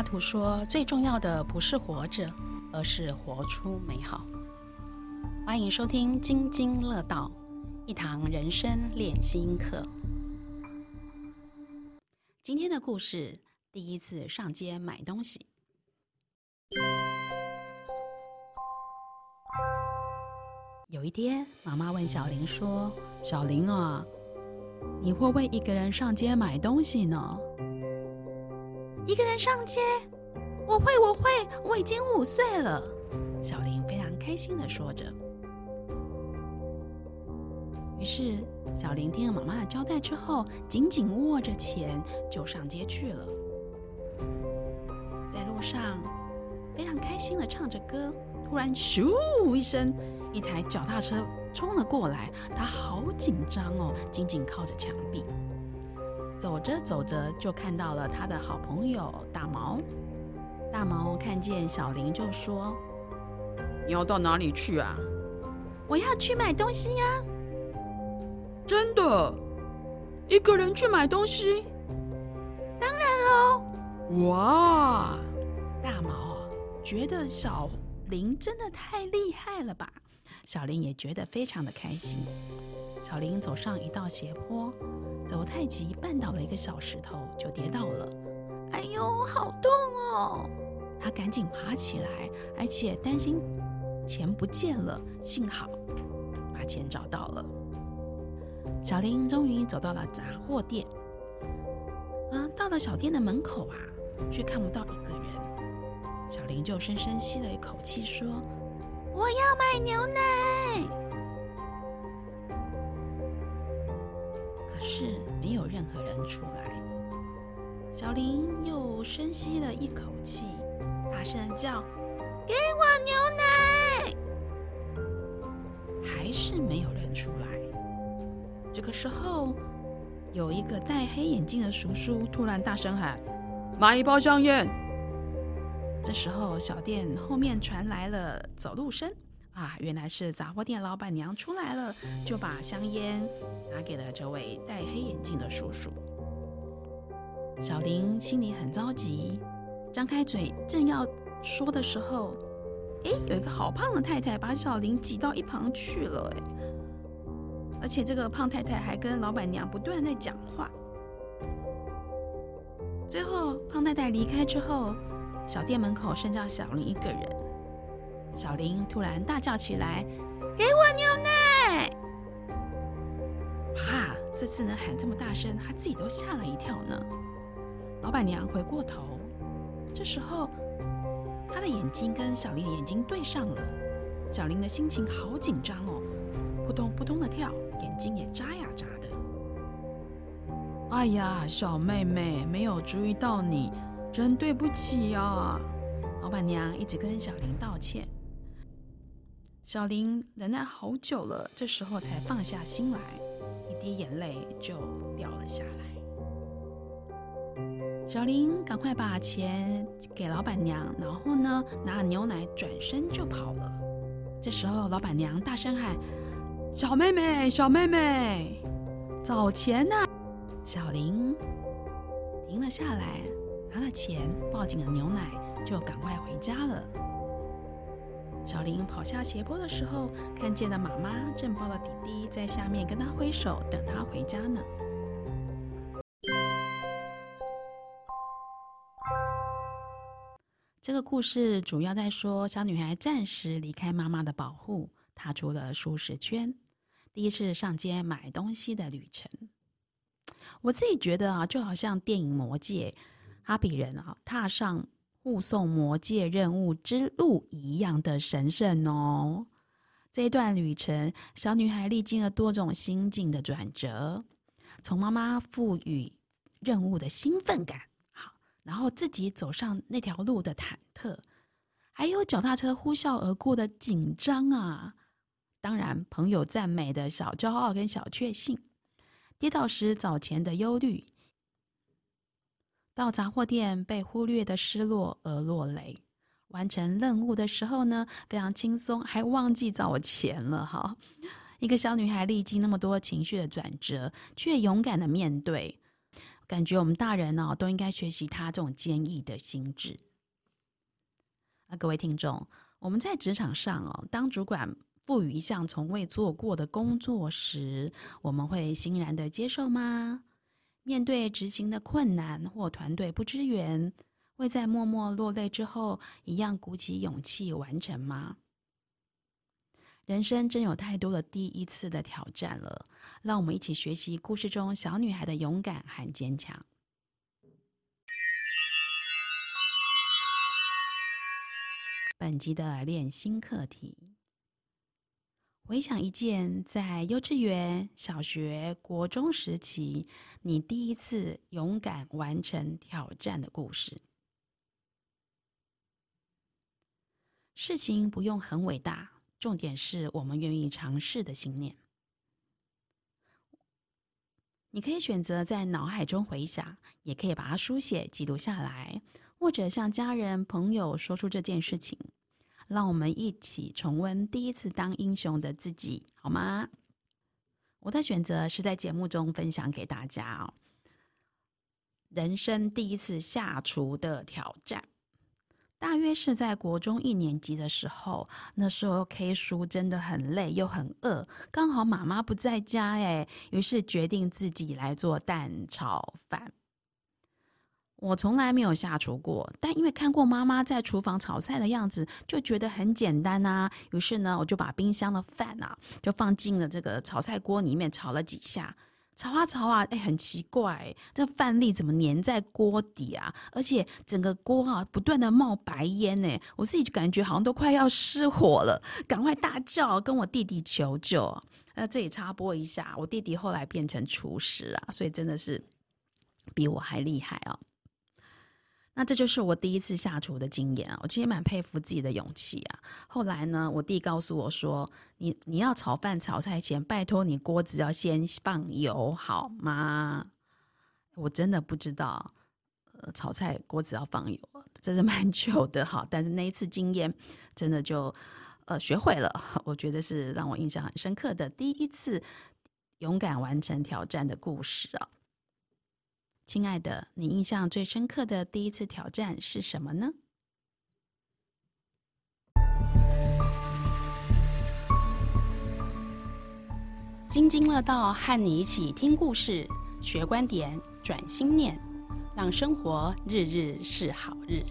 妈图说：“最重要的不是活着，而是活出美好。”欢迎收听《津津乐道》，一堂人生练心课。今天的故事：第一次上街买东西。有一天，妈妈问小林说：“小林啊，你会不会一个人上街买东西呢？”一个人上街，我会，我会，我已经五岁了。小林非常开心的说着。于是，小林听了妈妈的交代之后，紧紧握着钱就上街去了。在路上，非常开心的唱着歌，突然咻一声，一台脚踏车冲了过来，他好紧张哦，紧紧靠着墙壁。走着走着，就看到了他的好朋友大毛。大毛看见小林，就说：“你要到哪里去啊？”“我要去买东西呀。”“真的？一个人去买东西？”“当然喽！”“哇！”大毛觉得小林真的太厉害了吧？小林也觉得非常的开心。小林走上一道斜坡。走太急，绊倒了一个小石头，就跌倒了。哎呦，好痛哦！他赶紧爬起来，而且担心钱不见了。幸好把钱找到了。小林终于走到了杂货店。啊，到了小店的门口啊，却看不到一个人。小林就深深吸了一口气，说：“我要买牛奶。”是没有任何人出来。小林又深吸了一口气，大声叫：“给我牛奶！”还是没有人出来。这个时候，有一个戴黑眼镜的叔叔突然大声喊：“买一包香烟！”这时候，小店后面传来了走路声。啊，原来是杂货店老板娘出来了，就把香烟拿给了这位戴黑眼镜的叔叔。小林心里很着急，张开嘴正要说的时候，哎，有一个好胖的太太把小林挤到一旁去了，哎，而且这个胖太太还跟老板娘不断在讲话。最后，胖太太离开之后，小店门口剩下小林一个人。小林突然大叫起来：“给我牛奶！”哈，这次呢喊这么大声，他自己都吓了一跳呢。老板娘回过头，这时候她的眼睛跟小林的眼睛对上了。小林的心情好紧张哦，扑通扑通的跳，眼睛也眨呀眨的。哎呀，小妹妹，没有注意到你，真对不起呀！老板娘一直跟小林道歉。小林忍耐好久了，这时候才放下心来，一滴眼泪就掉了下来。小林赶快把钱给老板娘，然后呢，拿了牛奶，转身就跑了。这时候，老板娘大声喊：“小妹妹，小妹妹，找钱呢！”小林停了下来，拿了钱，抱紧了牛奶，就赶快回家了。小林跑下斜坡的时候，看见了妈妈正抱着弟弟在下面跟他挥手，等他回家呢。这个故事主要在说，小女孩暂时离开妈妈的保护，踏出了舒适圈，第一次上街买东西的旅程。我自己觉得啊，就好像电影《魔戒》，哈比人啊，踏上。护送魔界任务之路一样的神圣哦。这一段旅程，小女孩历经了多种心境的转折，从妈妈赋予任务的兴奋感，好，然后自己走上那条路的忐忑，还有脚踏车呼啸而过的紧张啊。当然，朋友赞美的小骄傲跟小确幸，跌倒时早前的忧虑。到杂货店被忽略的失落而落泪，完成任务的时候呢，非常轻松，还忘记找钱了哈。一个小女孩历经那么多情绪的转折，却勇敢的面对，感觉我们大人哦都应该学习她这种坚毅的心智。啊，各位听众，我们在职场上哦，当主管赋予一项从未做过的工作时，我们会欣然的接受吗？面对执行的困难或团队不支援，会在默默落泪之后，一样鼓起勇气完成吗？人生真有太多的第一次的挑战了，让我们一起学习故事中小女孩的勇敢和坚强。本集的练心课题：回想一件在幼稚园、小学、国中时期你第一次勇敢完成挑战的故事。事情不用很伟大。重点是我们愿意尝试的信念。你可以选择在脑海中回想，也可以把它书写记录下来，或者向家人朋友说出这件事情。让我们一起重温第一次当英雄的自己，好吗？我的选择是在节目中分享给大家哦。人生第一次下厨的挑战。大约是在国中一年级的时候，那时候 K 叔真的很累又很饿，刚好妈妈不在家，哎，于是决定自己来做蛋炒饭。我从来没有下厨过，但因为看过妈妈在厨房炒菜的样子，就觉得很简单啊。于是呢，我就把冰箱的饭啊，就放进了这个炒菜锅里面炒了几下。炒啊炒啊，哎，很奇怪，这饭粒怎么粘在锅底啊？而且整个锅啊，不断的冒白烟呢，我自己就感觉好像都快要失火了，赶快大叫跟我弟弟求救。那这里插播一下，我弟弟后来变成厨师啊，所以真的是比我还厉害啊。那这就是我第一次下厨的经验啊！我其实蛮佩服自己的勇气啊。后来呢，我弟告诉我说：“你你要炒饭炒菜前，拜托你锅子要先放油好吗？”我真的不知道，呃，炒菜锅子要放油，真的蛮久的哈。但是那一次经验，真的就呃学会了。我觉得是让我印象很深刻的第一次勇敢完成挑战的故事啊。亲爱的，你印象最深刻的第一次挑战是什么呢？津津乐道，和你一起听故事、学观点、转心念，让生活日日是好日。